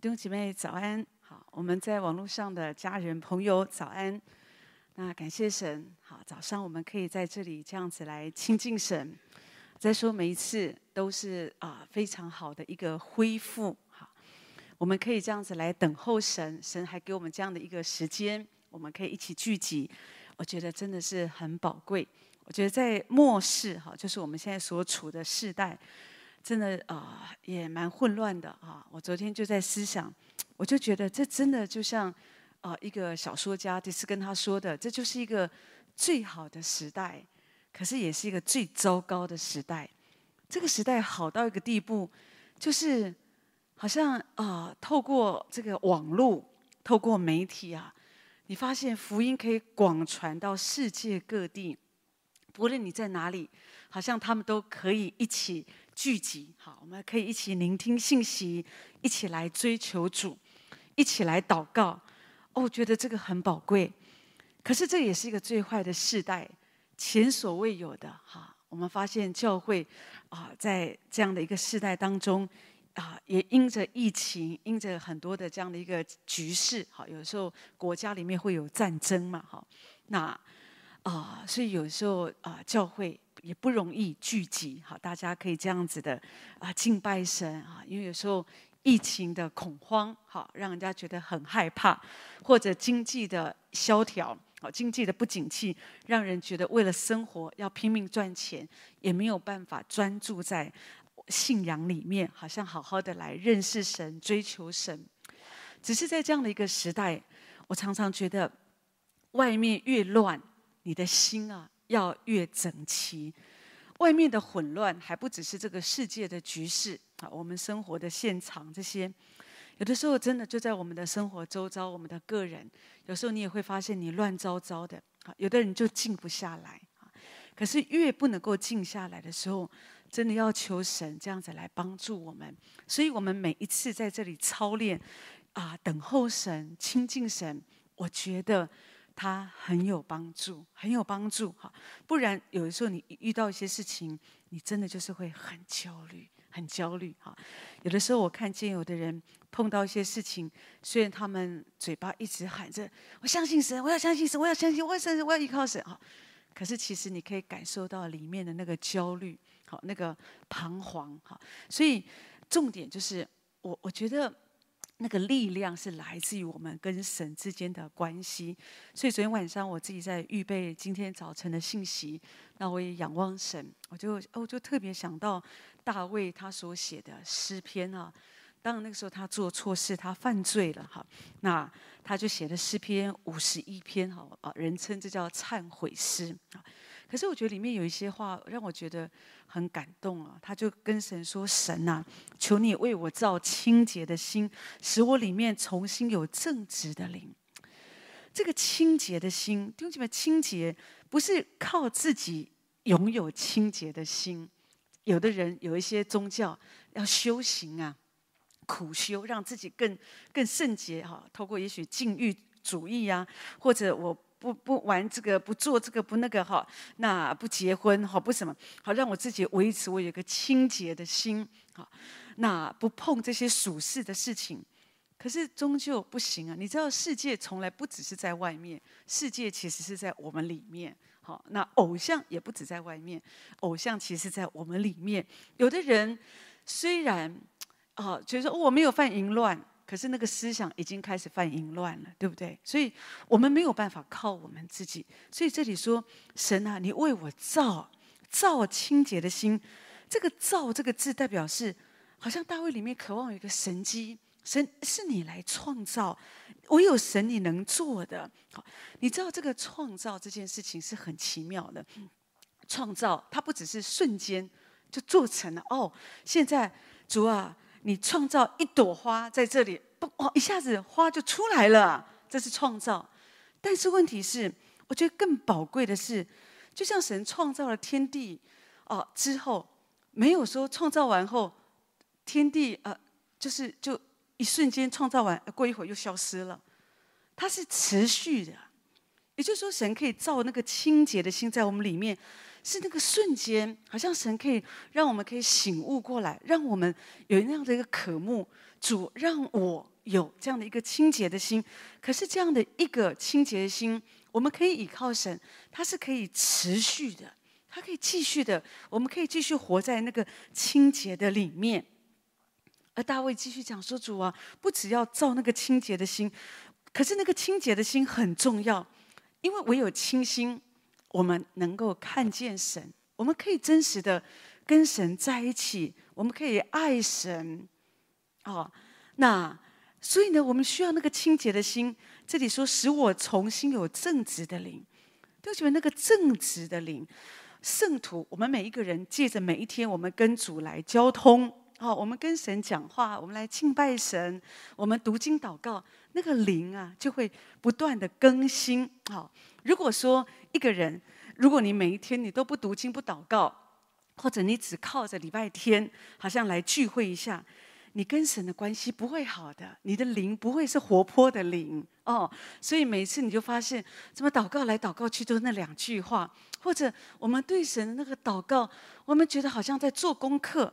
弟兄姐妹早安，好，我们在网络上的家人朋友早安。那感谢神，好，早上我们可以在这里这样子来亲近神。再说每一次都是啊非常好的一个恢复，好，我们可以这样子来等候神，神还给我们这样的一个时间，我们可以一起聚集，我觉得真的是很宝贵。我觉得在末世哈，就是我们现在所处的世代，真的啊也蛮混乱的啊。我昨天就在思想，我就觉得这真的就像啊一个小说家迪斯跟他说的，这就是一个最好的时代，可是也是一个最糟糕的时代。这个时代好到一个地步，就是好像啊透过这个网络，透过媒体啊，你发现福音可以广传到世界各地。不论你在哪里，好像他们都可以一起聚集。好，我们可以一起聆听信息，一起来追求主，一起来祷告。哦，我觉得这个很宝贵。可是这也是一个最坏的世代，前所未有的。哈，我们发现教会啊，在这样的一个世代当中啊，也因着疫情，因着很多的这样的一个局势，好，有时候国家里面会有战争嘛，哈，那。啊，所以有时候啊，教会也不容易聚集，好，大家可以这样子的啊敬拜神啊，因为有时候疫情的恐慌，好，让人家觉得很害怕，或者经济的萧条，好，经济的不景气，让人觉得为了生活要拼命赚钱，也没有办法专注在信仰里面，好像好好的来认识神、追求神。只是在这样的一个时代，我常常觉得外面越乱。你的心啊，要越整齐。外面的混乱还不只是这个世界的局势啊，我们生活的现场这些，有的时候真的就在我们的生活周遭，我们的个人，有时候你也会发现你乱糟糟的啊。有的人就静不下来啊。可是越不能够静下来的时候，真的要求神这样子来帮助我们。所以我们每一次在这里操练啊，等候神、亲近神，我觉得。他很有帮助，很有帮助哈。不然有的时候你遇到一些事情，你真的就是会很焦虑，很焦虑哈。有的时候我看见有的人碰到一些事情，虽然他们嘴巴一直喊着“我相信神，我要相信神，我要相信，我要相信，我要依靠神”哈，可是其实你可以感受到里面的那个焦虑，好，那个彷徨哈。所以重点就是我，我觉得。那个力量是来自于我们跟神之间的关系，所以昨天晚上我自己在预备今天早晨的信息，那我也仰望神，我就我就特别想到大卫他所写的诗篇啊，当然那个时候他做错事，他犯罪了哈，那他就写了诗篇五十一篇哈啊，人称这叫忏悔诗啊。可是我觉得里面有一些话让我觉得很感动啊，他就跟神说：“神呐，求你为我造清洁的心，使我里面重新有正直的灵。”这个清洁的心，弟兄姐妹，清洁不是靠自己拥有清洁的心。有的人有一些宗教要修行啊，苦修，让自己更更圣洁哈，透过也许禁欲主义啊，或者我。不不玩这个，不做这个，不那个哈，那不结婚哈，不什么好，让我自己维持我有个清洁的心哈，那不碰这些属世的事情，可是终究不行啊！你知道世界从来不只是在外面，世界其实是在我们里面。好，那偶像也不止在外面，偶像其实在我们里面。有的人虽然啊，觉得说我没有犯淫乱。可是那个思想已经开始犯淫乱了，对不对？所以我们没有办法靠我们自己。所以这里说，神啊，你为我造造清洁的心。这个“造”这个字代表是，好像大卫里面渴望有一个神机，神是你来创造，唯有神你能做的。好，你知道这个创造这件事情是很奇妙的。创造它不只是瞬间就做成了哦，现在主啊。你创造一朵花在这里，不哦，一下子花就出来了，这是创造。但是问题是，我觉得更宝贵的是，就像神创造了天地哦之后，没有说创造完后，天地呃就是就一瞬间创造完，过一会儿又消失了，它是持续的。也就是说，神可以造那个清洁的心在我们里面，是那个瞬间，好像神可以让我们可以醒悟过来，让我们有那样的一个渴慕。主让我有这样的一个清洁的心，可是这样的一个清洁的心，我们可以倚靠神，它是可以持续的，它可以继续的，我们可以继续活在那个清洁的里面。而大卫继续讲说：“主啊，不只要造那个清洁的心，可是那个清洁的心很重要，因为唯有清心，我们能够看见神，我们可以真实的跟神在一起，我们可以爱神。”哦，那所以呢，我们需要那个清洁的心。这里说，使我重新有正直的灵，就觉得那个正直的灵，圣徒，我们每一个人借着每一天，我们跟主来交通，哦，我们跟神讲话，我们来敬拜神，我们读经祷告，那个灵啊，就会不断的更新。好，如果说一个人，如果你每一天你都不读经不祷告，或者你只靠着礼拜天，好像来聚会一下。你跟神的关系不会好的，你的灵不会是活泼的灵哦，所以每一次你就发现，怎么祷告来祷告去都是那两句话，或者我们对神的那个祷告，我们觉得好像在做功课，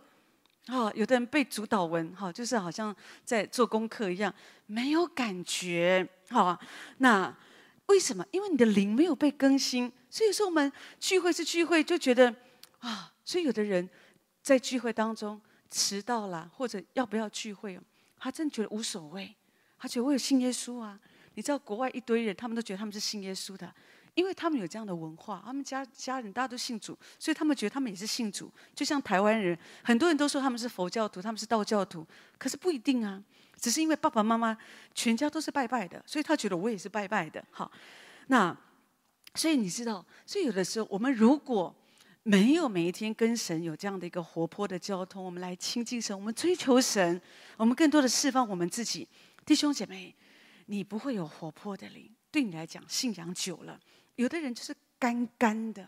哦，有的人背主祷文，哈、就是好像在做功课一样，没有感觉，好、哦，那为什么？因为你的灵没有被更新，所以说我们聚会是聚会，就觉得啊，所以有的人在聚会当中。迟到了，或者要不要聚会？他真觉得无所谓，他觉得我有信耶稣啊。你知道国外一堆人，他们都觉得他们是信耶稣的，因为他们有这样的文化，他们家家人大家都信主，所以他们觉得他们也是信主。就像台湾人，很多人都说他们是佛教徒，他们是道教徒，可是不一定啊。只是因为爸爸妈妈全家都是拜拜的，所以他觉得我也是拜拜的。好，那所以你知道，所以有的时候我们如果。没有每一天跟神有这样的一个活泼的交通，我们来亲近神，我们追求神，我们更多的释放我们自己。弟兄姐妹，你不会有活泼的灵，对你来讲，信仰久了，有的人就是干干的，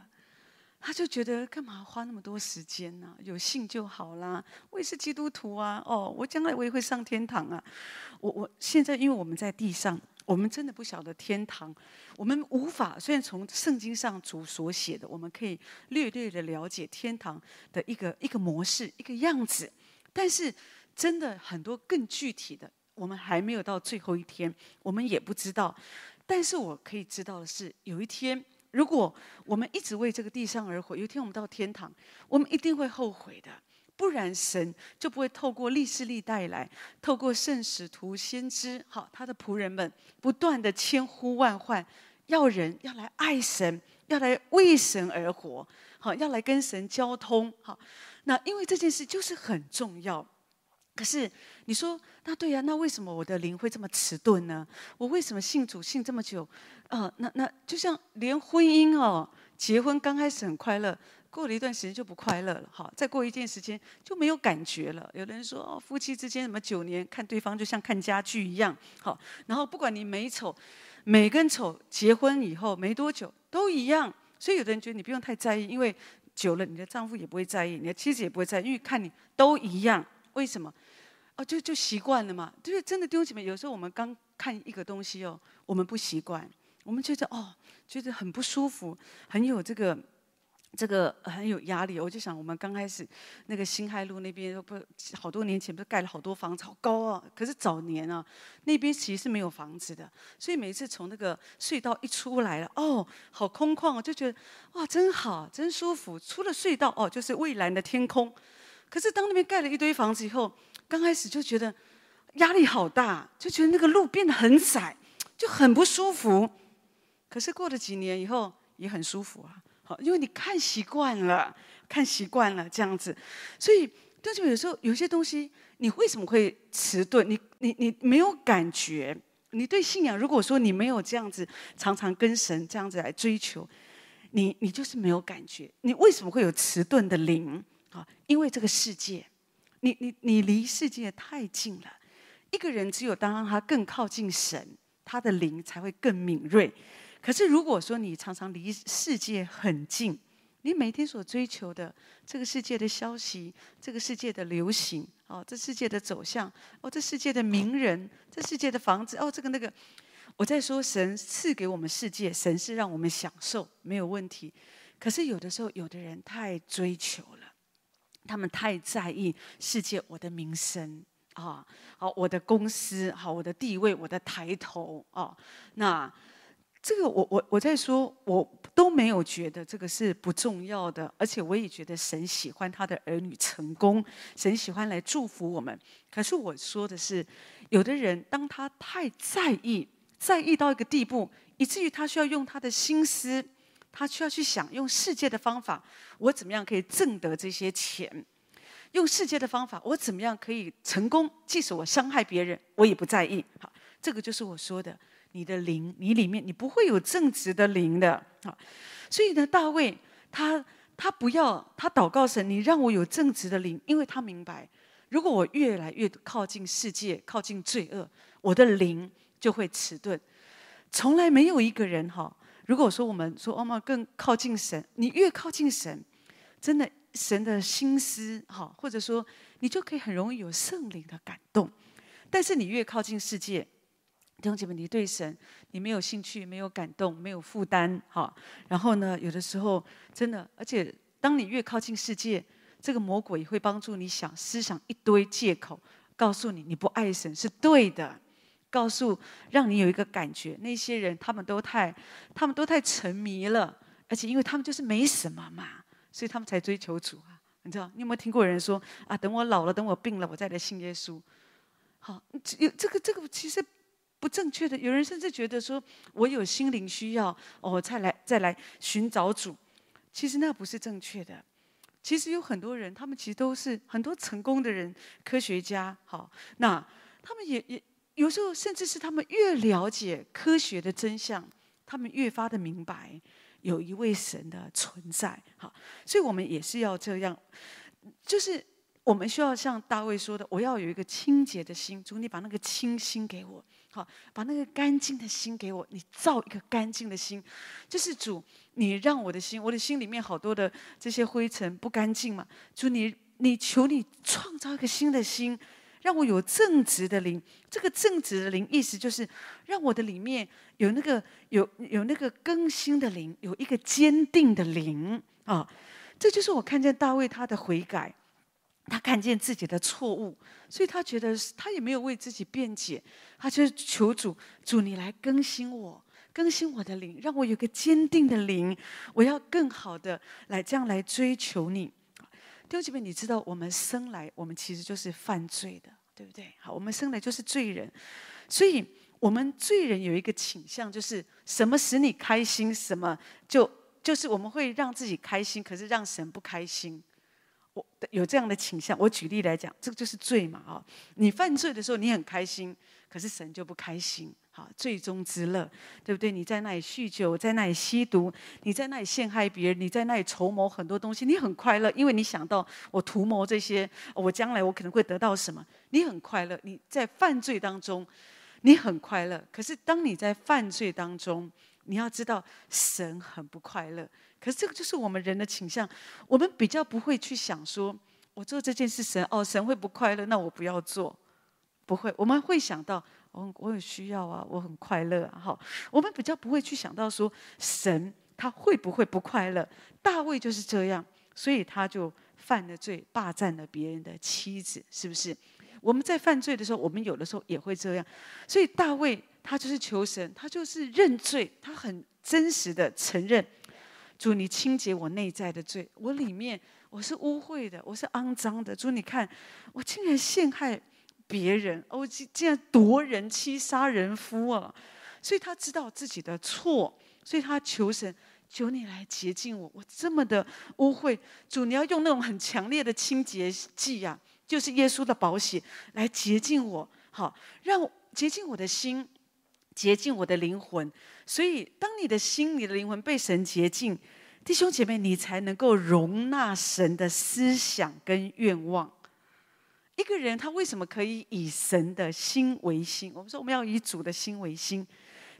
他就觉得干嘛花那么多时间呢？有信就好啦，我也是基督徒啊，哦，我将来我也会上天堂啊。我我现在因为我们在地上。我们真的不晓得天堂，我们无法。虽然从圣经上主所写的，我们可以略略的了解天堂的一个一个模式、一个样子，但是真的很多更具体的，我们还没有到最后一天，我们也不知道。但是我可以知道的是，有一天，如果我们一直为这个地上而活，有一天我们到天堂，我们一定会后悔的。不然神就不会透过历世历代来，透过圣使徒先知，好，他的仆人们不断的千呼万唤，要人要来爱神，要来为神而活，好，要来跟神交通，好，那因为这件事就是很重要。可是你说，那对呀，那为什么我的灵会这么迟钝呢？我为什么信主信这么久？啊、那那就像连婚姻哦，结婚刚开始很快乐。过了一段时间就不快乐了，好，再过一段时间就没有感觉了。有的人说，夫妻之间什么九年看对方就像看家具一样，好，然后不管你美丑，美跟丑，结婚以后没多久都一样。所以有的人觉得你不用太在意，因为久了你的丈夫也不会在意，你的妻子也不会在意，因为看你都一样。为什么？哦，就就习惯了嘛。就是真的，弟兄姐妹，有时候我们刚看一个东西哦，我们不习惯，我们觉得哦，觉得很不舒服，很有这个。这个很有压力，我就想，我们刚开始那个辛亥路那边不好多年前不是盖了好多房子，好高啊！可是早年啊，那边其实是没有房子的，所以每次从那个隧道一出来了，哦，好空旷，就觉得哇，真好，真舒服。出了隧道哦，就是蔚蓝的天空。可是当那边盖了一堆房子以后，刚开始就觉得压力好大，就觉得那个路变得很窄，就很不舒服。可是过了几年以后，也很舒服啊。好，因为你看习惯了，看习惯了这样子，所以但是有时候有些东西，你为什么会迟钝？你你你没有感觉，你对信仰，如果说你没有这样子常常跟神这样子来追求，你你就是没有感觉。你为什么会有迟钝的灵？啊，因为这个世界，你你你离世界太近了。一个人只有当他更靠近神，他的灵才会更敏锐。可是，如果说你常常离世界很近，你每天所追求的这个世界的消息、这个世界的流行、哦，这世界的走向、哦，这世界的名人、这世界的房子、哦，这个那个，我在说神赐给我们世界，神是让我们享受，没有问题。可是有的时候，有的人太追求了，他们太在意世界，我的名声啊，好，我的公司，好，我的地位，我的抬头啊，那。这个我我我在说，我都没有觉得这个是不重要的，而且我也觉得神喜欢他的儿女成功，神喜欢来祝福我们。可是我说的是，有的人当他太在意，在意到一个地步，以至于他需要用他的心思，他需要去想用世界的方法，我怎么样可以挣得这些钱？用世界的方法，我怎么样可以成功？即使我伤害别人，我也不在意。好，这个就是我说的。你的灵，你里面你不会有正直的灵的啊！所以呢，大卫他他不要他祷告神，你让我有正直的灵，因为他明白，如果我越来越靠近世界，靠近罪恶，我的灵就会迟钝。从来没有一个人哈，如果说我们说哦妈更靠近神，你越靠近神，真的神的心思哈，或者说你就可以很容易有圣灵的感动。但是你越靠近世界，弟兄姐妹，你对神你没有兴趣，没有感动，没有负担，哈。然后呢，有的时候真的，而且当你越靠近世界，这个魔鬼也会帮助你想思想一堆借口，告诉你你不爱神是对的，告诉让你有一个感觉，那些人他们都太他们都太沉迷了，而且因为他们就是没什么嘛，所以他们才追求主啊。你知道，你有没有听过人说啊，等我老了，等我病了，我再来信耶稣？好，有这个这个其实。不正确的，有人甚至觉得说，我有心灵需要，哦，再来再来寻找主。其实那不是正确的。其实有很多人，他们其实都是很多成功的人，科学家，好，那他们也也有时候，甚至是他们越了解科学的真相，他们越发的明白有一位神的存在，好，所以我们也是要这样，就是。我们需要像大卫说的：“我要有一个清洁的心，主，你把那个清心给我，好，把那个干净的心给我。你造一个干净的心，就是主，你让我的心，我的心里面好多的这些灰尘不干净嘛。主，你你求你创造一个新的心，让我有正直的灵。这个正直的灵，意思就是让我的里面有那个有有那个更新的灵，有一个坚定的灵啊。这就是我看见大卫他的悔改。”他看见自己的错误，所以他觉得他也没有为自己辩解，他就是求主，主你来更新我，更新我的灵，让我有个坚定的灵，我要更好的来这样来追求你。弟兄姐妹，你知道我们生来我们其实就是犯罪的，对不对？好，我们生来就是罪人，所以我们罪人有一个倾向，就是什么使你开心，什么就就是我们会让自己开心，可是让神不开心。有这样的倾向，我举例来讲，这个就是罪嘛啊！你犯罪的时候，你很开心，可是神就不开心。好，罪中之乐，对不对？你在那里酗酒，在那里吸毒，你在那里陷害别人，你在那里筹谋很多东西，你很快乐，因为你想到我图谋这些，我将来我可能会得到什么，你很快乐。你在犯罪当中，你很快乐。可是当你在犯罪当中，你要知道，神很不快乐。可是这个就是我们人的倾向，我们比较不会去想说，我做这件事神哦，神会不快乐，那我不要做，不会。我们会想到，我我有需要啊，我很快乐啊，好。我们比较不会去想到说，神他会不会不快乐？大卫就是这样，所以他就犯了罪，霸占了别人的妻子，是不是？我们在犯罪的时候，我们有的时候也会这样。所以大卫他就是求神，他就是认罪，他很真实的承认。主，你清洁我内在的罪，我里面我是污秽的，我是肮脏的。主，你看我竟然陷害别人，哦竟竟然夺人妻、杀人夫啊！所以他知道自己的错，所以他求神，求你来洁净我，我这么的污秽。主，你要用那种很强烈的清洁剂呀、啊，就是耶稣的宝血来洁净我，好，让洁净我的心。洁净我的灵魂，所以当你的心、你的灵魂被神洁净，弟兄姐妹，你才能够容纳神的思想跟愿望。一个人他为什么可以以神的心为心？我们说我们要以主的心为心，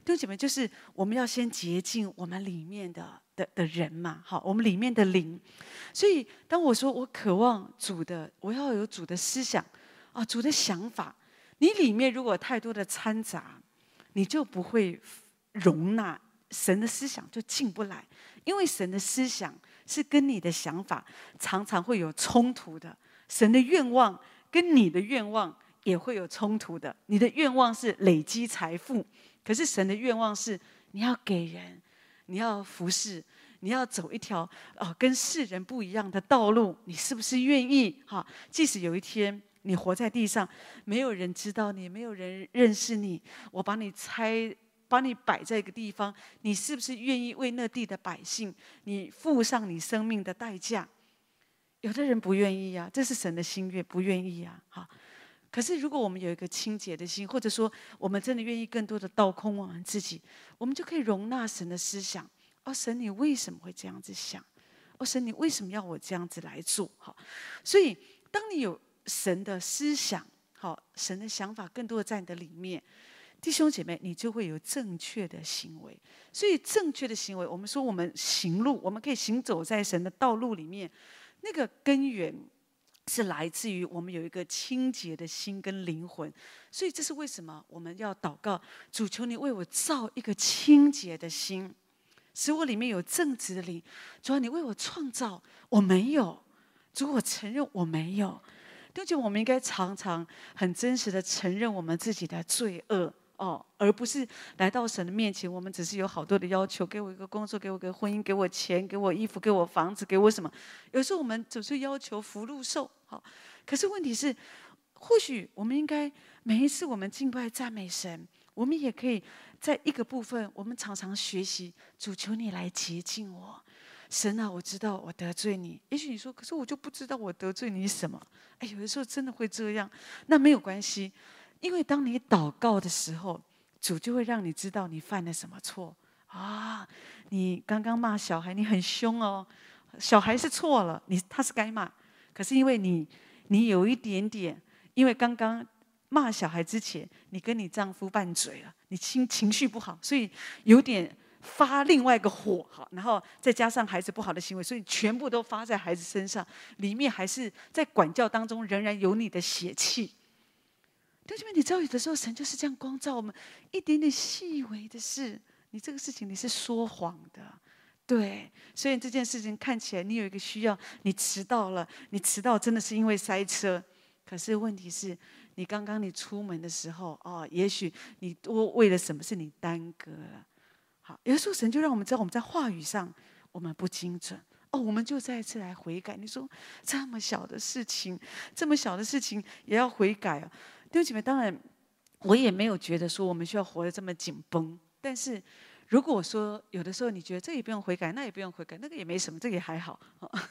弟兄姐妹，就是我们要先洁净我们里面的的的人嘛，好，我们里面的灵。所以当我说我渴望主的，我要有主的思想啊，主的想法，你里面如果太多的掺杂。你就不会容纳神的思想就进不来，因为神的思想是跟你的想法常常会有冲突的，神的愿望跟你的愿望也会有冲突的。你的愿望是累积财富，可是神的愿望是你要给人，你要服侍，你要走一条哦跟世人不一样的道路。你是不是愿意？哈，即使有一天你活在地上，没有人知道你，没有人认识你，我把你拆。把你摆在一个地方，你是不是愿意为那地的百姓，你付上你生命的代价？有的人不愿意呀，这是神的心愿，不愿意呀。好，可是如果我们有一个清洁的心，或者说我们真的愿意更多的倒空我们自己，我们就可以容纳神的思想。哦，神，你为什么会这样子想？哦，神，你为什么要我这样子来做？好，所以当你有神的思想，好，神的想法更多的在你的里面。弟兄姐妹，你就会有正确的行为。所以，正确的行为，我们说我们行路，我们可以行走在神的道路里面。那个根源是来自于我们有一个清洁的心跟灵魂。所以，这是为什么我们要祷告，主求你为我造一个清洁的心，使我里面有正直的灵。主啊，你为我创造，我没有。主，我承认我没有。弟兄，我们应该常常很真实的承认我们自己的罪恶。哦，而不是来到神的面前，我们只是有好多的要求，给我一个工作，给我一个婚姻，给我钱，给我衣服，给我房子，给我什么？有时候我们总是要求福禄寿，好，可是问题是，或许我们应该每一次我们敬拜赞美神，我们也可以在一个部分，我们常常学习，主求你来洁净我，神啊，我知道我得罪你，也许你说，可是我就不知道我得罪你什么？哎，有的时候真的会这样，那没有关系。因为当你祷告的时候，主就会让你知道你犯了什么错啊！你刚刚骂小孩，你很凶哦。小孩是错了，你他是该骂，可是因为你你有一点点，因为刚刚骂小孩之前，你跟你丈夫拌嘴了，你情情绪不好，所以有点发另外一个火，好，然后再加上孩子不好的行为，所以全部都发在孩子身上，里面还是在管教当中仍然有你的血气。弟兄们，你知道有的时候神就是这样光照我们一点点细微的事，你这个事情你是说谎的，对。所以这件事情看起来你有一个需要，你迟到了，你迟到真的是因为塞车。可是问题是，你刚刚你出门的时候，哦，也许你多为了什么事你耽搁了。好，有的时候神就让我们知道我们在话语上我们不精准，哦，我们就再一次来悔改。你说这么小的事情，这么小的事情也要悔改啊？弟兄姐妹，当然，我也没有觉得说我们需要活得这么紧绷。但是，如果说有的时候你觉得这也不用悔改，那也不用悔改，那个也没什么，这个也还好，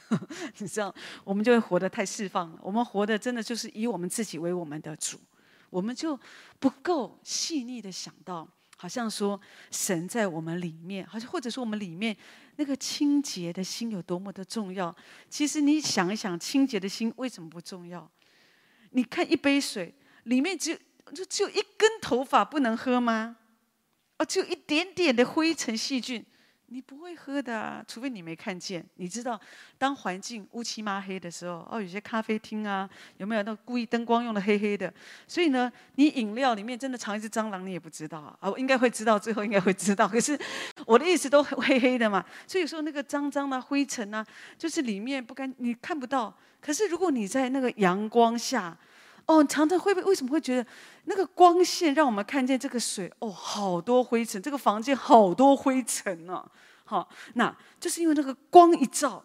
你知道，我们就会活得太释放了。我们活得真的就是以我们自己为我们的主，我们就不够细腻的想到，好像说神在我们里面，好像或者说我们里面那个清洁的心有多么的重要。其实你想一想，清洁的心为什么不重要？你看一杯水。里面只有就只有一根头发不能喝吗？哦，只有一点点的灰尘细菌，你不会喝的，除非你没看见。你知道，当环境乌漆抹黑的时候，哦，有些咖啡厅啊，有没有那故意灯光用的黑黑的？所以呢，你饮料里面真的藏一只蟑螂，你也不知道啊。我应该会知道，最后应该会知道。可是我的意思都黑黑的嘛，所以说那个脏脏的灰尘啊，就是里面不干，你看不到。可是如果你在那个阳光下，哦，常常会不为什么会觉得那个光线让我们看见这个水？哦，好多灰尘，这个房间好多灰尘呢、好，那就是因为那个光一照，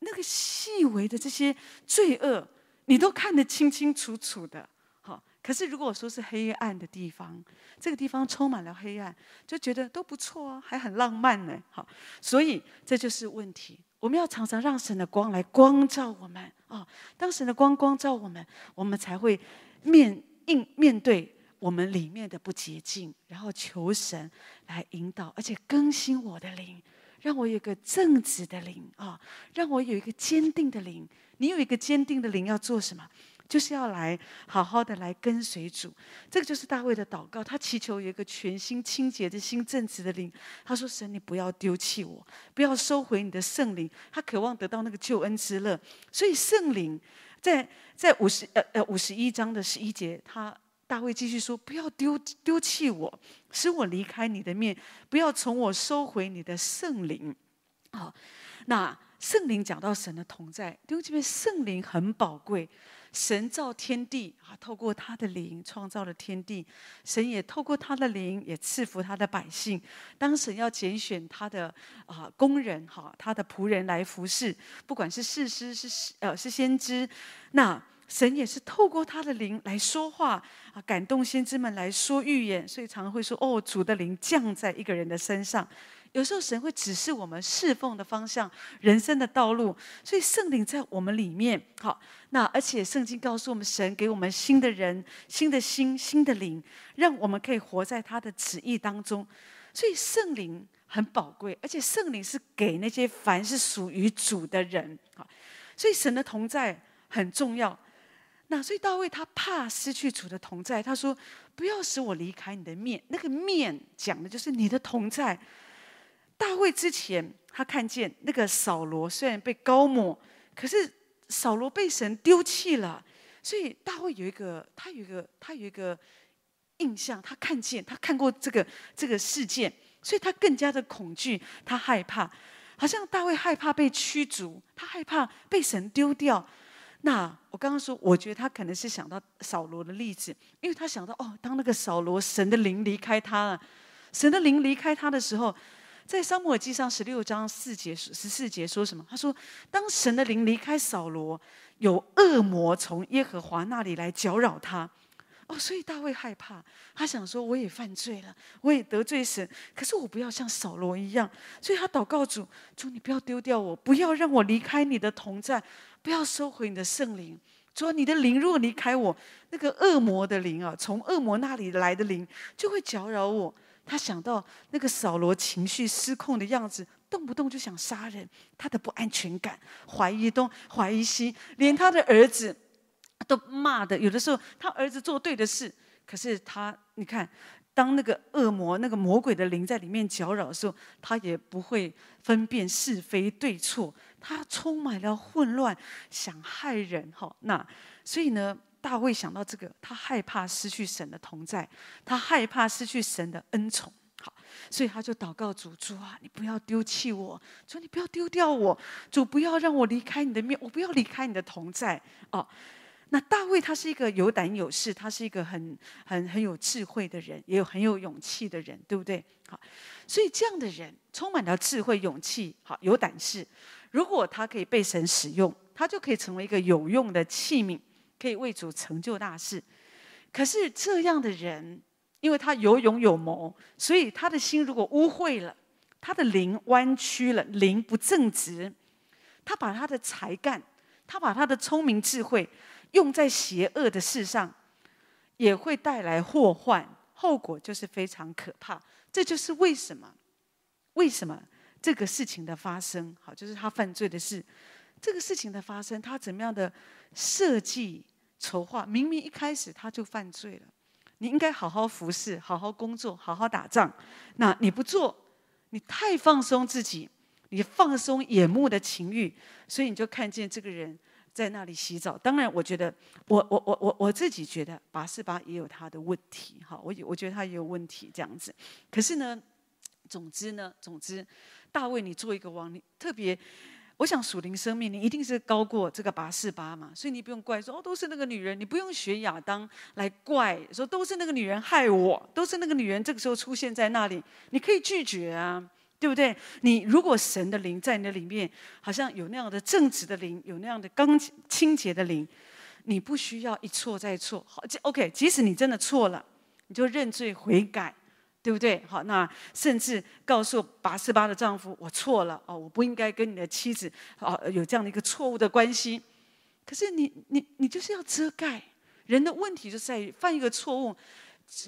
那个细微的这些罪恶，你都看得清清楚楚的。好，可是如果说是黑暗的地方，这个地方充满了黑暗，就觉得都不错啊，还很浪漫呢。好，所以这就是问题。我们要常常让神的光来光照我们啊、当神的光光照我们，我们才会面应面对我们里面的不洁净，然后求神来引导，而且更新我的灵，让我有一个正直的灵啊、让我有一个坚定的灵。你有一个坚定的灵要做什么？就是要来好好的来跟随主，这个就是大卫的祷告。他祈求有一个全新清洁的心、正直的灵。他说：“神，你不要丢弃我，不要收回你的圣灵。”他渴望得到那个救恩之乐。所以圣灵在在五十呃呃五十一章的十一节，他大卫继续说：“不要丢丢弃我，使我离开你的面，不要从我收回你的圣灵。”好，那圣灵讲到神的同在，弟兄姐妹，圣灵很宝贵。神造天地啊，透过他的灵创造了天地。神也透过他的灵也赐福他的百姓。当神要拣选他的啊工人哈，他的仆人来服侍，不管是士师是呃是先知，那神也是透过他的灵来说话啊，感动先知们来说预言。所以常常会说哦，主的灵降在一个人的身上。有时候神会指示我们侍奉的方向、人生的道路，所以圣灵在我们里面。好，那而且圣经告诉我们，神给我们新的人、新的心、新的灵，让我们可以活在他的旨意当中。所以圣灵很宝贵，而且圣灵是给那些凡是属于主的人。好，所以神的同在很重要。那所以大卫他怕失去主的同在，他说：“不要使我离开你的面。”那个面讲的就是你的同在。大卫之前，他看见那个扫罗虽然被膏抹，可是扫罗被神丢弃了，所以大卫有一个，他有一个，他有一个印象，他看见，他看过这个这个事件，所以他更加的恐惧，他害怕，好像大卫害怕被驱逐，他害怕被神丢掉。那我刚刚说，我觉得他可能是想到扫罗的例子，因为他想到哦，当那个扫罗神的灵离开他了，神的灵离开他的时候。在撒母耳记上十六章四节十四节说什么？他说：“当神的灵离开扫罗，有恶魔从耶和华那里来搅扰他。哦，所以大卫害怕，他想说：我也犯罪了，我也得罪神，可是我不要像扫罗一样。所以他祷告主：主，你不要丢掉我，不要让我离开你的同在，不要收回你的圣灵。主，你的灵若离开我，那个恶魔的灵啊，从恶魔那里来的灵就会搅扰我。”他想到那个扫罗情绪失控的样子，动不动就想杀人，他的不安全感，怀疑东，怀疑西，连他的儿子都骂的。有的时候他儿子做对的事，可是他，你看，当那个恶魔、那个魔鬼的灵在里面搅扰的时候，他也不会分辨是非对错，他充满了混乱，想害人。哈，那所以呢？大卫想到这个，他害怕失去神的同在，他害怕失去神的恩宠。好，所以他就祷告主：主啊，你不要丢弃我，主你不要丢掉我，主不要让我离开你的面，我不要离开你的同在。哦，那大卫他是一个有胆有识，他是一个很很很有智慧的人，也有很有勇气的人，对不对？好，所以这样的人充满了智慧、勇气，好有胆识。如果他可以被神使用，他就可以成为一个有用的器皿。可以为主成就大事，可是这样的人，因为他有勇有谋，所以他的心如果污秽了，他的灵弯曲了，灵不正直，他把他的才干，他把他的聪明智慧用在邪恶的事上，也会带来祸患，后果就是非常可怕。这就是为什么，为什么这个事情的发生，好，就是他犯罪的事。这个事情的发生，他怎么样的设计筹划？明明一开始他就犯罪了，你应该好好服侍、好好工作、好好打仗。那你不做，你太放松自己，你放松眼目的情欲，所以你就看见这个人在那里洗澡。当然，我觉得我我我我我自己觉得拔示巴也有他的问题，哈，我我觉得他也有问题这样子。可是呢，总之呢，总之，大卫，你做一个王，你特别。我想属灵生命，你一定是高过这个八四八嘛，所以你不用怪说哦，都是那个女人，你不用学亚当来怪说都是那个女人害我，都是那个女人这个时候出现在那里，你可以拒绝啊，对不对？你如果神的灵在你的里面，好像有那样的正直的灵，有那样的刚清洁的灵，你不需要一错再错，好，OK，即使你真的错了，你就认罪悔改。对不对？好，那甚至告诉八四八的丈夫：“我错了哦，我不应该跟你的妻子哦有这样的一个错误的关系。”可是你你你就是要遮盖人的问题，就在于犯一个错误，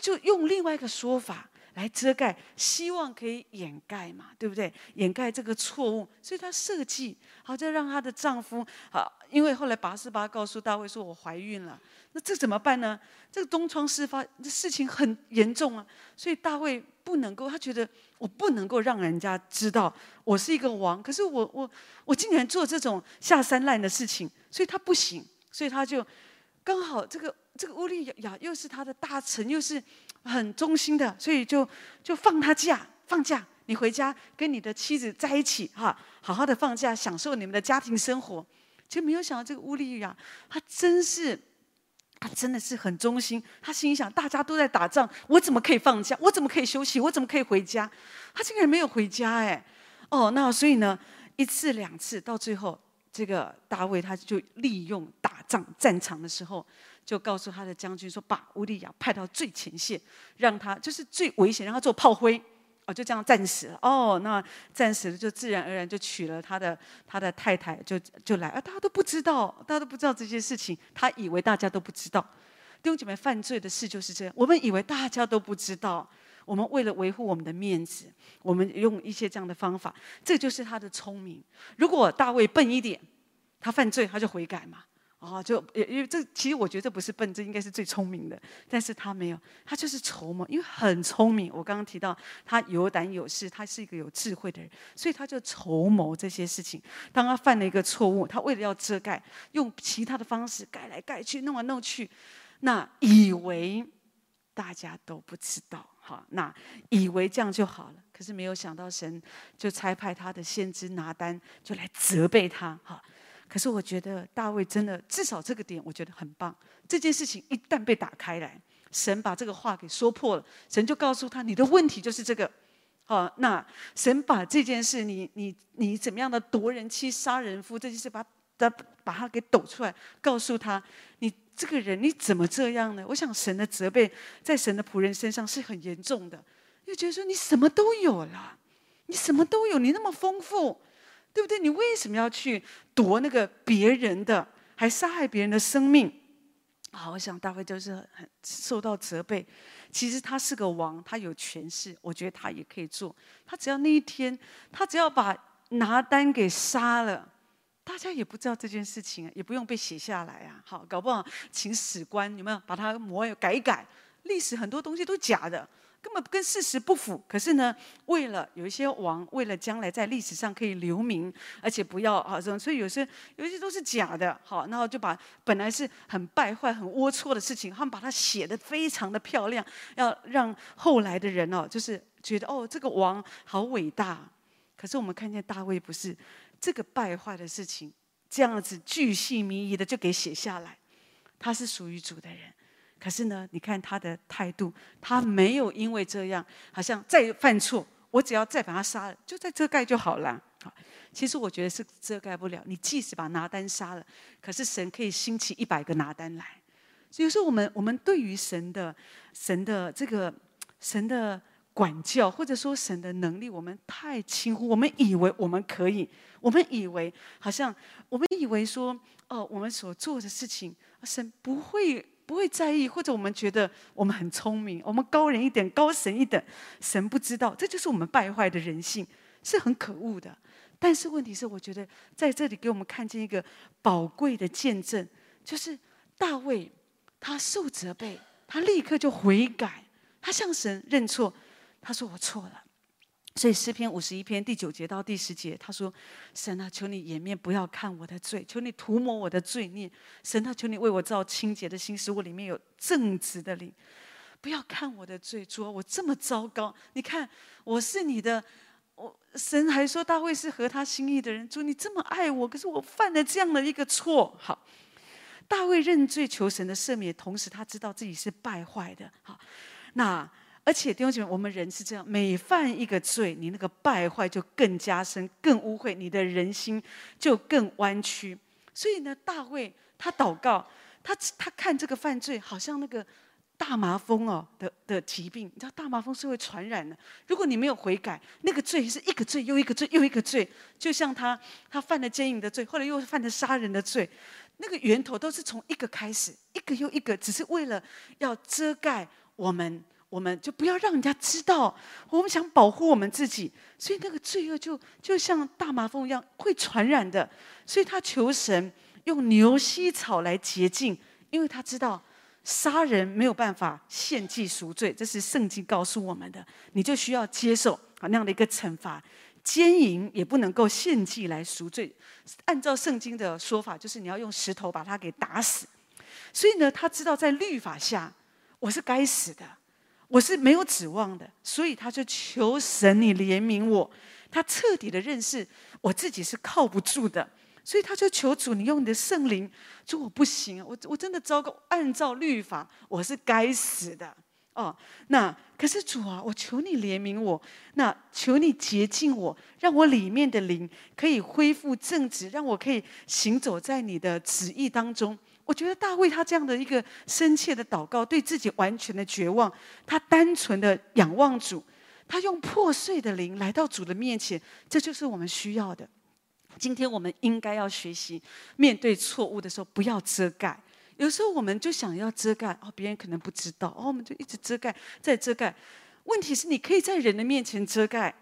就用另外一个说法来遮盖，希望可以掩盖嘛，对不对？掩盖这个错误，所以她设计好，就让她的丈夫好，因为后来拔示巴告诉大卫说：“我怀孕了。”那这怎么办呢？这个东窗事发，这事情很严重啊！所以大卫不能够，他觉得我不能够让人家知道我是一个王。可是我我我竟然做这种下三滥的事情，所以他不行。所以他就刚好这个这个乌利亚又是他的大臣，又是很忠心的，所以就就放他假，放假你回家跟你的妻子在一起，哈，好好的放假，享受你们的家庭生活。就没有想到这个乌利亚，他真是，他真的是很忠心。他心想，大家都在打仗，我怎么可以放假？我怎么可以休息？我怎么可以回家？他竟然没有回家，哎，哦，那所以呢，一次两次，到最后，这个大卫他就利用打仗战场的时候，就告诉他的将军说，把乌利亚派到最前线，让他就是最危险，让他做炮灰。哦，就这样战死了。哦，那战死了，就自然而然就娶了他的他的太太，就就来。啊，大家都不知道，大家都不知道这些事情。他以为大家都不知道。弟兄姐妹，犯罪的事就是这样。我们以为大家都不知道，我们为了维护我们的面子，我们用一些这样的方法。这就是他的聪明。如果大卫笨一点，他犯罪他就悔改嘛。哦，就因为这其实我觉得这不是笨，这应该是最聪明的。但是他没有，他就是筹谋，因为很聪明。我刚刚提到他有胆有识，他是一个有智慧的人，所以他就筹谋这些事情。当他犯了一个错误，他为了要遮盖，用其他的方式盖来盖去，弄来弄去，那以为大家都不知道，好，那以为这样就好了。可是没有想到，神就差派他的先知拿单就来责备他，哈。可是我觉得大卫真的至少这个点我觉得很棒。这件事情一旦被打开来，神把这个话给说破了，神就告诉他：你的问题就是这个。好，那神把这件事，你你你怎么样的夺人妻、杀人夫这件事，把把把他给抖出来，告诉他：你这个人你怎么这样呢？我想神的责备在神的仆人身上是很严重的，又觉得说你什么都有了，你什么都有，你那么丰富。对不对？你为什么要去夺那个别人的，还杀害别人的生命？好，我想大卫就是很受到责备。其实他是个王，他有权势，我觉得他也可以做。他只要那一天，他只要把拿单给杀了，大家也不知道这件事情，也不用被写下来啊。好，搞不好请史官有没有把它模改一改？历史很多东西都假的。根本跟事实不符。可是呢，为了有一些王，为了将来在历史上可以留名，而且不要啊，所以有些有一些都是假的。好，然后就把本来是很败坏、很龌龊的事情，他们把它写得非常的漂亮，要让后来的人哦，就是觉得哦，这个王好伟大。可是我们看见大卫不是这个败坏的事情，这样子巨细靡遗的就给写下来，他是属于主的人。可是呢，你看他的态度，他没有因为这样，好像再犯错，我只要再把他杀了，就再遮盖就好了。好，其实我觉得是遮盖不了。你即使把拿单杀了，可是神可以兴起一百个拿单来。所以说我们我们对于神的神的这个神的管教，或者说神的能力，我们太轻忽。我们以为我们可以，我们以为好像我们以为说哦，我们所做的事情，神不会。不会在意，或者我们觉得我们很聪明，我们高人一点，高神一等，神不知道，这就是我们败坏的人性，是很可恶的。但是问题是，我觉得在这里给我们看见一个宝贵的见证，就是大卫他受责备，他立刻就悔改，他向神认错，他说我错了。所以诗篇五十一篇第九节到第十节，他说：“神啊，求你掩面不要看我的罪，求你涂抹我的罪孽。神啊，求你为我造清洁的心，使我里面有正直的灵。不要看我的罪，主啊，我这么糟糕。你看我是你的，我神还说大卫是合他心意的人。主，你这么爱我，可是我犯了这样的一个错。好，大卫认罪求神的赦免，同时他知道自己是败坏的。好，那。”而且弟兄姐妹，我们人是这样，每犯一个罪，你那个败坏就更加深、更污秽，你的人心就更弯曲。所以呢，大卫他祷告，他他看这个犯罪，好像那个大麻风哦的的疾病。你知道大麻风是会传染的，如果你没有悔改，那个罪是一个罪又一个罪又一个罪，就像他他犯了奸淫的罪，后来又犯了杀人的罪，那个源头都是从一个开始，一个又一个，只是为了要遮盖我们。我们就不要让人家知道，我们想保护我们自己，所以那个罪恶就就像大麻风一样会传染的。所以他求神用牛膝草来洁净，因为他知道杀人没有办法献祭赎罪，这是圣经告诉我们的。你就需要接受啊那样的一个惩罚，奸淫也不能够献祭来赎罪。按照圣经的说法，就是你要用石头把他给打死。所以呢，他知道在律法下我是该死的。我是没有指望的，所以他就求神你怜悯我。他彻底的认识我自己是靠不住的，所以他就求主，你用你的圣灵。主，我不行，我我真的糟糕。按照律法，我是该死的哦。那可是主啊，我求你怜悯我，那求你洁净我，让我里面的灵可以恢复正直，让我可以行走在你的旨意当中。我觉得大卫他这样的一个深切的祷告，对自己完全的绝望，他单纯的仰望主。他用破碎的灵来到主的面前，这就是我们需要的。今天我们应该要学习，面对错误的时候不要遮盖。有时候我们就想要遮盖，哦，别人可能不知道，哦，我们就一直遮盖，再遮盖。问题是，你可以在人的面前遮盖，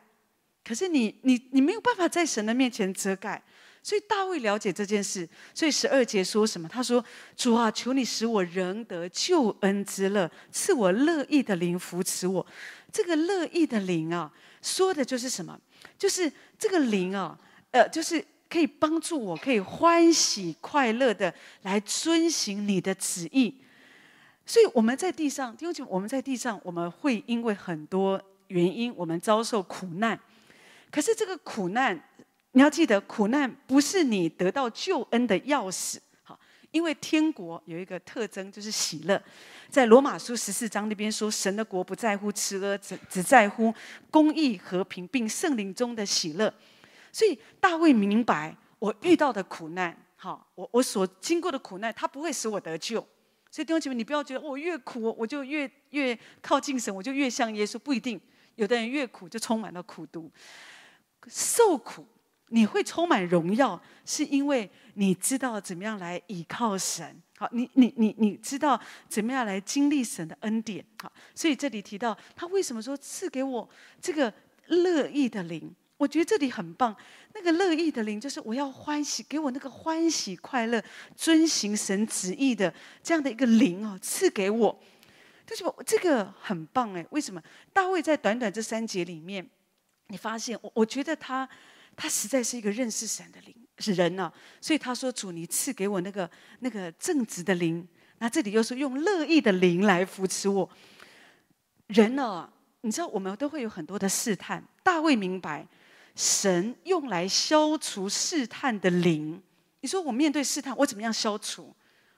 可是你你你没有办法在神的面前遮盖。所以大卫了解这件事，所以十二节说什么？他说：“主啊，求你使我仍得救恩之乐，赐我乐意的灵扶持我。”这个乐意的灵啊，说的就是什么？就是这个灵啊，呃，就是可以帮助我，可以欢喜快乐的来遵行你的旨意。所以我们在地上，因为我们在地上，我们会因为很多原因，我们遭受苦难。可是这个苦难，你要记得，苦难不是你得到救恩的钥匙。好，因为天国有一个特征，就是喜乐。在罗马书十四章那边说，神的国不在乎吃喝，只只在乎公义、和平，并圣灵中的喜乐。所以大卫明白，我遇到的苦难，好，我我所经过的苦难，它不会使我得救。所以弟兄姐妹，你不要觉得我越苦，我就越越靠近神，我就越像耶稣，不一定。有的人越苦，就充满了苦毒。受苦，你会充满荣耀，是因为你知道怎么样来倚靠神。好，你你你你知道怎么样来经历神的恩典？好，所以这里提到他为什么说赐给我这个乐意的灵？我觉得这里很棒。那个乐意的灵，就是我要欢喜，给我那个欢喜快乐、遵行神旨意的这样的一个灵哦，赐给我。但是这个很棒哎，为什么？大卫在短短这三节里面，你发现我，我觉得他他实在是一个认识神的灵。是人呢、啊，所以他说：“主，你赐给我那个那个正直的灵。”那这里又是用乐意的灵来扶持我。人呢、啊，你知道我们都会有很多的试探。大卫明白，神用来消除试探的灵。你说我面对试探，我怎么样消除？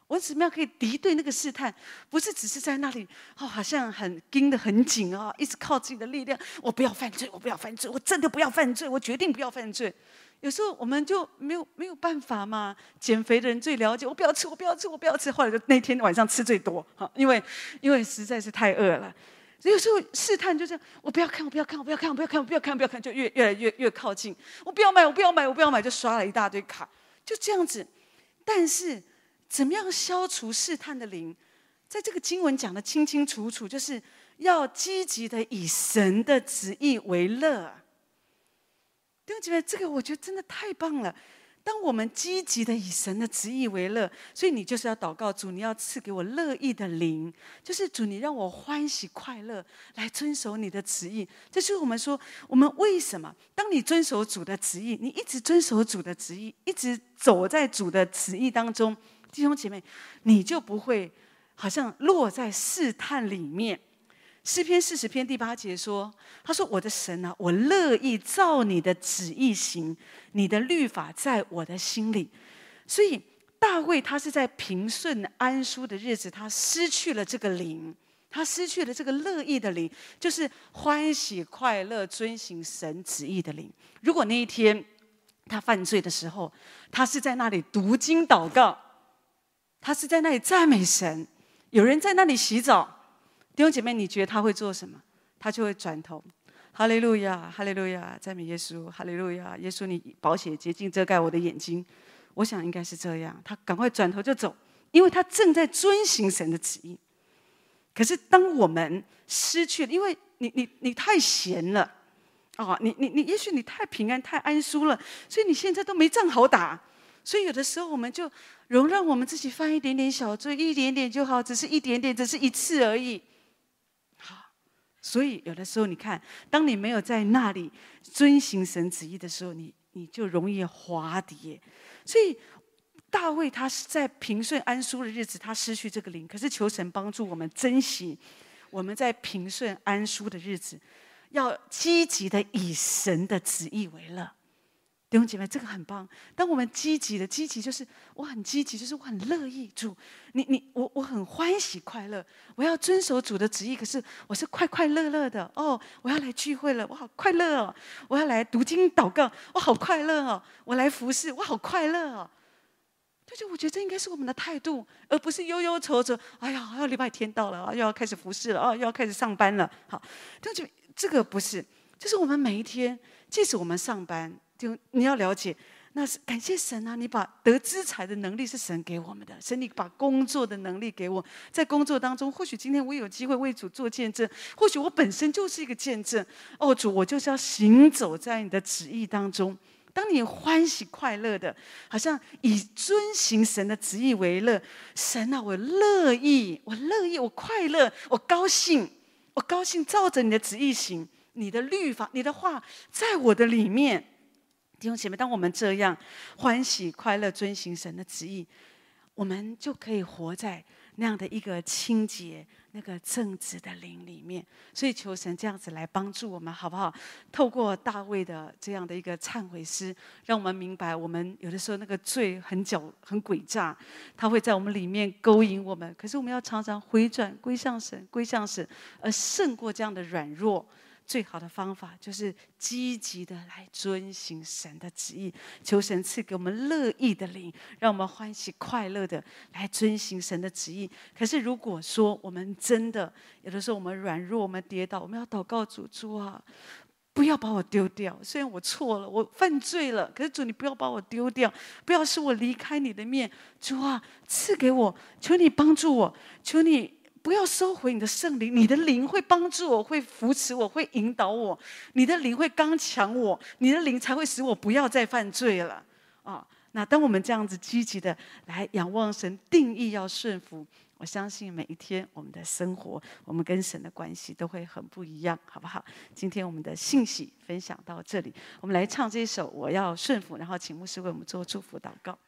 我怎么样可以敌对那个试探？不是只是在那里哦，好像很盯得很紧啊、哦，一直靠自己的力量。我不要犯罪，我不要犯罪，我真的不要犯罪，我决定不要犯罪。有时候我们就没有没有办法嘛。减肥的人最了解，我不要吃，我不要吃，我不要吃。后来就那天晚上吃最多，哈，因为因为实在是太饿了。有时候试探就这样，我不要看，我不要看，我不要看，我不要看，我不要看，不要看，就越越来越越靠近。我不要买，我不要买，我不要买，就刷了一大堆卡，就这样子。但是怎么样消除试探的灵？在这个经文讲得清清楚楚，就是要积极的以神的旨意为乐。弟兄姐妹，这个我觉得真的太棒了。当我们积极的以神的旨意为乐，所以你就是要祷告主，你要赐给我乐意的灵，就是主，你让我欢喜快乐来遵守你的旨意。这就是我们说，我们为什么？当你遵守主的旨意，你一直遵守主的旨意，一直走在主的旨意当中，弟兄姐妹，你就不会好像落在试探里面。诗篇四十篇第八节说：“他说我的神啊，我乐意照你的旨意行，你的律法在我的心里。”所以大卫他是在平顺安舒的日子，他失去了这个灵，他失去了这个乐意的灵，就是欢喜快乐遵行神旨意的灵。如果那一天他犯罪的时候，他是在那里读经祷告，他是在那里赞美神，有人在那里洗澡。弟兄姐妹，你觉得他会做什么？他就会转头，哈利路亚，哈利路亚，赞美耶稣，哈利路亚，耶稣，你宝血洁净遮盖我的眼睛。我想应该是这样，他赶快转头就走，因为他正在遵行神的旨意。可是当我们失去了，因为你你你太闲了，哦，你你你，也许你太平安太安舒了，所以你现在都没仗好打。所以有的时候我们就容让我们自己犯一点点小罪，一点点就好，只是一点点，只是一次而已。好所以，有的时候你看，当你没有在那里遵行神旨意的时候，你你就容易滑跌。所以，大卫他是在平顺安舒的日子，他失去这个灵，可是求神帮助我们珍惜。我们在平顺安舒的日子，要积极的以神的旨意为乐。弟兄姐妹，这个很棒。当我们积极的积极，就是我很积极，就是我很乐意主，你你我我很欢喜快乐，我要遵守主的旨意。可是我是快快乐乐的哦，我要来聚会了，我好快乐哦！我要来读经祷告，我好快乐哦！我来服侍，我好快乐哦！对，就我觉得这应该是我们的态度，而不是忧忧愁愁。哎呀，要礼拜天到了啊，又要开始服侍了啊，又要开始上班了。好，弟兄姐妹，这个不是，就是我们每一天，即使我们上班。就你要了解，那是感谢神啊！你把得资财的能力是神给我们的，神你把工作的能力给我，在工作当中，或许今天我有机会为主做见证，或许我本身就是一个见证。哦，主，我就是要行走在你的旨意当中。当你欢喜快乐的，好像以遵行神的旨意为乐，神啊，我乐意，我乐意，我快乐，我高兴，我高兴，照着你的旨意行，你的律法，你的话，在我的里面。弟兄姐妹，当我们这样欢喜快乐遵行神的旨意，我们就可以活在那样的一个清洁、那个正直的灵里面。所以求神这样子来帮助我们，好不好？透过大卫的这样的一个忏悔诗，让我们明白，我们有的时候那个罪很狡、很诡诈，他会在我们里面勾引我们。可是我们要常常回转归向神，归向神，而胜过这样的软弱。最好的方法就是积极的来遵行神的旨意，求神赐给我们乐意的灵，让我们欢喜快乐的来遵行神的旨意。可是如果说我们真的有的时候我们软弱，我们跌倒，我们要祷告主，主啊，不要把我丢掉。虽然我错了，我犯罪了，可是主，你不要把我丢掉，不要使我离开你的面。主啊，赐给我，求你帮助我，求你。不要收回你的圣灵，你的灵会帮助我，会扶持我，会引导我。你的灵会刚强我，你的灵才会使我不要再犯罪了。啊、那当我们这样子积极的来仰望神，定义要顺服，我相信每一天我们的生活，我们跟神的关系都会很不一样，好不好？今天我们的信息分享到这里，我们来唱这一首《我要顺服》，然后请牧师为我们做祝福祷告。